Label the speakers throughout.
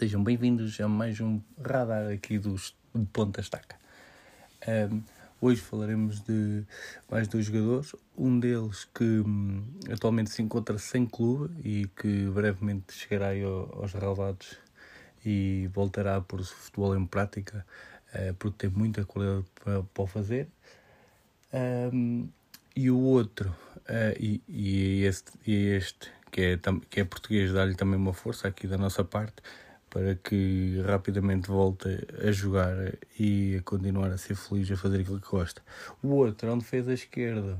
Speaker 1: Sejam bem-vindos a mais um radar aqui dos de Ponta Estaca. Um, hoje falaremos de mais dois jogadores, um deles que um, atualmente se encontra sem clube e que brevemente chegará aos relevados e voltará por futebol em prática uh, porque tem muita qualidade para, para o fazer. Um, e o outro, uh, e, e, este, e este que é, que é português, dá-lhe também uma força aqui da nossa parte para que rapidamente volte a jogar e a continuar a ser feliz a fazer aquilo que gosta. O outro é um defesa esquerda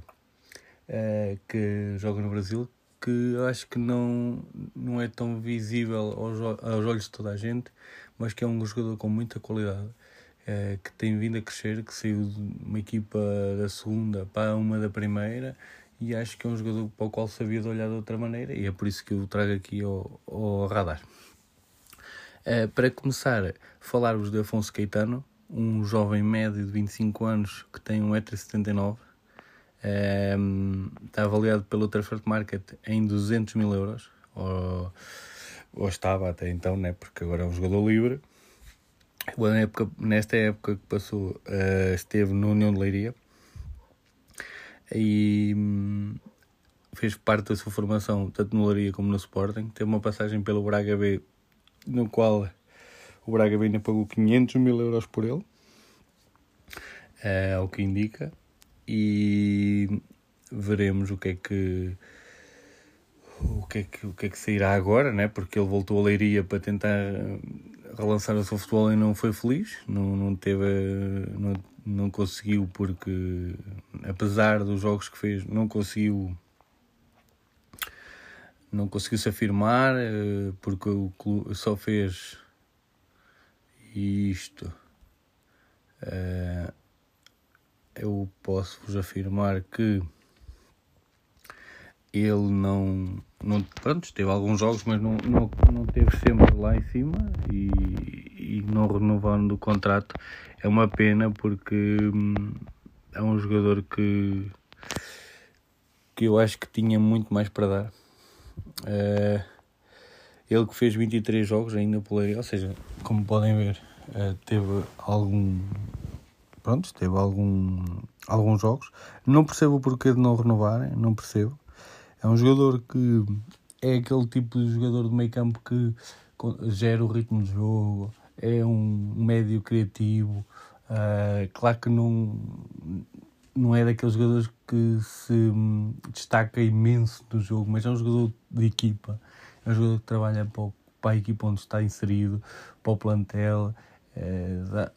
Speaker 1: uh, que joga no Brasil, que eu acho que não, não é tão visível aos, aos olhos de toda a gente, mas que é um jogador com muita qualidade, uh, que tem vindo a crescer, que saiu de uma equipa da segunda para uma da primeira e acho que é um jogador para o qual sabia de olhar de outra maneira e é por isso que eu o trago aqui ao, ao radar. Uh, para começar, falar-vos de Afonso Caetano, um jovem médio de 25 anos que tem 1,79m, uh, está avaliado pelo Transfer Market em 200 mil euros, ou, ou, estava até então, né, porque agora é um jogador livre. Época, nesta época que passou, uh, esteve no União de Leiria e hum, fez parte da sua formação tanto no Leiria como no Sporting. Teve uma passagem pelo Braga B no qual o Braga ainda pagou 500 mil euros por ele, é o que indica, e veremos o que é que o que é que, o que, é que sairá agora, né? porque ele voltou a Leiria para tentar relançar o seu futebol e não foi feliz, não, não teve, não, não conseguiu porque apesar dos jogos que fez, não conseguiu não conseguiu se afirmar eh, porque o clube só fez isto. Eh, eu posso vos afirmar que ele não, não pronto, teve alguns jogos, mas não, não, não teve sempre lá em cima e, e não renovando o contrato é uma pena porque hum, é um jogador que, que eu acho que tinha muito mais para dar Uh, ele que fez 23 jogos ainda pela ou seja, como podem ver, uh, teve algum. Pronto, teve algum, alguns jogos. Não percebo o porquê de não renovarem, não percebo. É um jogador que é aquele tipo de jogador de meio campo que gera o ritmo de jogo, é um médio criativo. Uh, claro que não, não é daqueles jogadores que se hum, destaca imenso do jogo, mas é um jogador de equipa, é um jogador que trabalha para, para a equipa onde está inserido, para o plantel. É,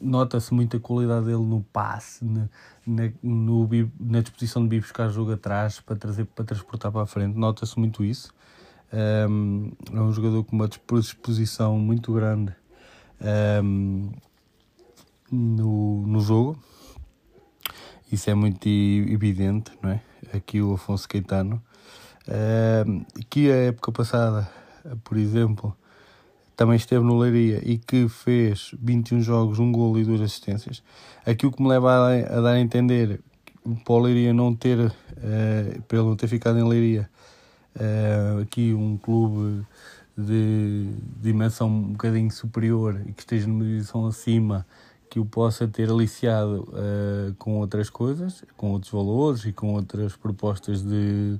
Speaker 1: Nota-se muita qualidade dele no passe, na, na, no, na disposição de vir buscar jogo atrás para, trazer, para transportar para a frente. Nota-se muito isso. É, é um jogador com uma disposição muito grande é, no, no jogo isso é muito evidente, não é? Aqui o Afonso Caetano, que a época passada, por exemplo, também esteve no Leiria e que fez 21 jogos, um gol e duas assistências. Aqui o que me leva a, dar a entender para o Leiria não ter, uh, não ter ficado em Leiria, uh, aqui um clube de dimensão um bocadinho superior e que esteja numa divisão acima que o possa ter aliciado uh, com outras coisas, com outros valores e com outras propostas de,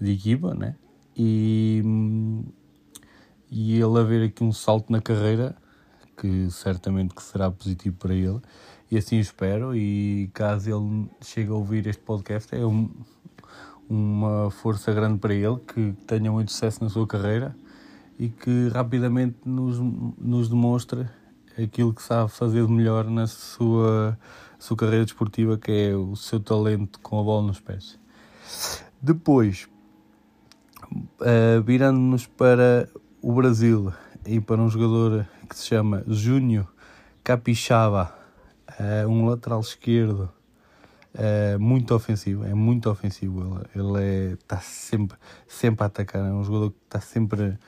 Speaker 1: de equipa, né? E, e ele haver aqui um salto na carreira que certamente que será positivo para ele e assim espero e caso ele chegue a ouvir este podcast é um, uma força grande para ele que tenha muito sucesso na sua carreira e que rapidamente nos, nos demonstre aquilo que sabe fazer de melhor na sua, sua carreira desportiva, que é o seu talento com a bola nos pés. Depois, uh, virando-nos para o Brasil e para um jogador que se chama Júnior Capixaba, uh, um lateral esquerdo uh, muito ofensivo, é muito ofensivo. Ele, ele é, está sempre, sempre a atacar, é um jogador que está sempre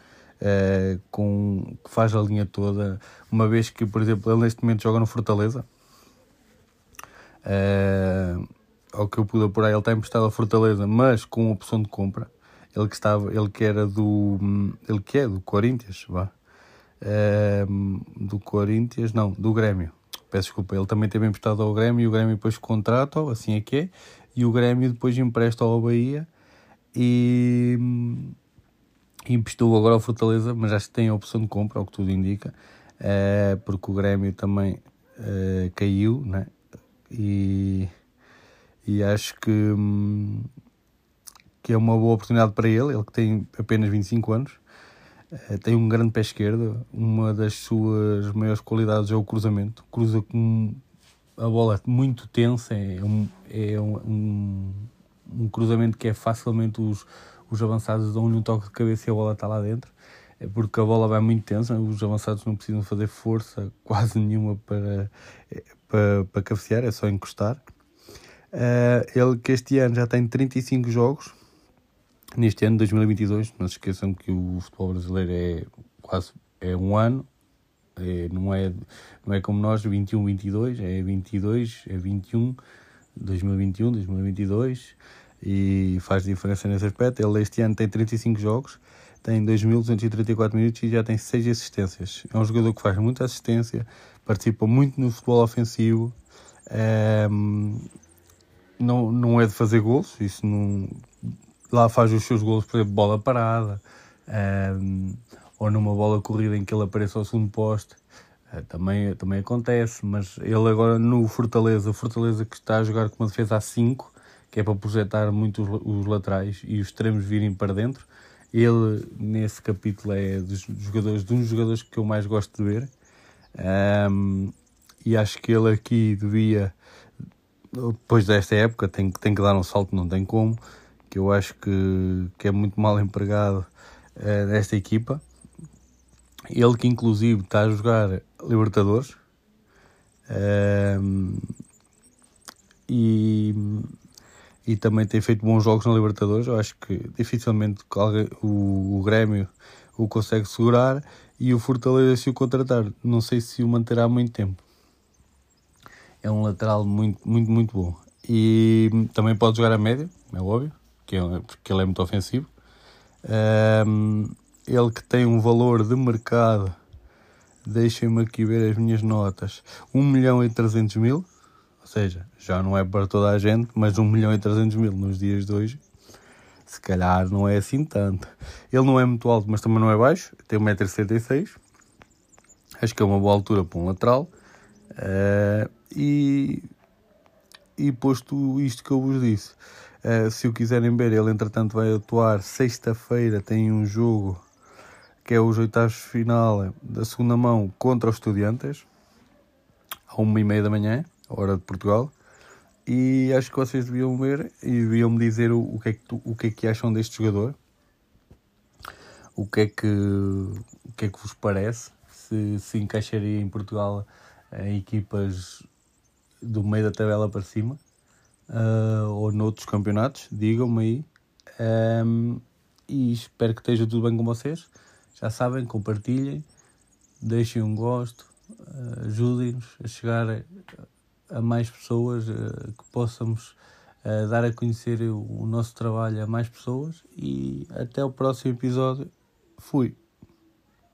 Speaker 1: uh, com, que faz a linha toda, uma vez que, por exemplo, ele neste momento joga no Fortaleza. Uh, ao que eu pude apurar, ele está emprestado a Fortaleza, mas com opção de compra. Ele que estava, ele que era do, ele que é do Corinthians, vá. uh, do Corinthians, não, do Grêmio. Peço desculpa, ele também teve emprestado ao Grêmio e o Grêmio depois contrata, assim é que é, e o Grêmio depois empresta ao Bahia e emprestou agora ao Fortaleza, mas acho que tem a opção de compra, ao que tudo indica, uh, porque o Grêmio também uh, caiu, né? E, e acho que, hum, que é uma boa oportunidade para ele, ele que tem apenas 25 anos, uh, tem um grande pé esquerdo, uma das suas maiores qualidades é o cruzamento, cruza com a bola muito tensa, é um, é um, um, um cruzamento que é facilmente os os avançados dão-lhe um toque de cabeça e a bola está lá dentro. É porque a bola vai muito tensa, os avançados não precisam fazer força quase nenhuma para, para, para cabecear, é só encostar. Uh, ele que este ano já tem 35 jogos, neste ano 2022, não se esqueçam que o futebol brasileiro é quase é um ano, é, não, é, não é como nós, 21, 22, é 22, é 21, 2021, 2022 e faz diferença nesse aspecto. Ele este ano tem 35 jogos, tem 2.234 minutos e já tem 6 assistências. É um jogador que faz muita assistência, participa muito no futebol ofensivo. É, não, não é de fazer gols, isso não. Lá faz os seus gols, por exemplo, bola parada, é, ou numa bola corrida em que ele aparece ao segundo poste. É, também, também acontece, mas ele agora no Fortaleza, Fortaleza que está a jogar com uma defesa a 5, que é para projetar muito os, os laterais e os extremos virem para dentro. Ele, nesse capítulo, é dos jogadores, de um dos jogadores que eu mais gosto de ver. Um, e acho que ele aqui devia, depois desta época, tem, tem que dar um salto, não tem como. Que eu acho que, que é muito mal empregado uh, nesta equipa. Ele que, inclusive, está a jogar Libertadores. Um, e e também tem feito bons jogos na Libertadores. Eu acho que dificilmente o, Grêmio o consegue segurar e o Fortaleza se o contratar. Não sei se o manterá muito tempo. É um lateral muito, muito, muito bom. E também pode jogar a média, é óbvio, que é, porque ele é muito ofensivo. Um, ele que tem um valor de mercado, deixem-me aqui ver as minhas notas, 1 milhão e 300 mil ou seja, já não é para toda a gente, mas 1 milhão e 300 mil nos dias de hoje, se calhar não é assim tanto. Ele não é muito alto, mas também não é baixo, tem 1,76m. Acho que é uma boa altura para um lateral. Uh, e, e posto isto que eu vos disse, uh, se o quiserem ver, ele entretanto vai atuar sexta-feira, tem um jogo que é os oitavos final da segunda mão contra os estudiantes, a uma e meia da manhã hora de Portugal. E acho que vocês deviam ver e deviam me dizer o, o, que, é que tu, o que é que acham deste jogador. O que é que, o que, é que vos parece? Se, se encaixaria em Portugal em equipas do meio da tabela para cima uh, ou noutros campeonatos, digam-me aí. Um, e espero que esteja tudo bem com vocês. Já sabem, compartilhem, deixem um gosto, uh, ajudem-nos a chegar a mais pessoas, uh, que possamos uh, dar a conhecer o nosso trabalho a mais pessoas e até o próximo episódio. Fui.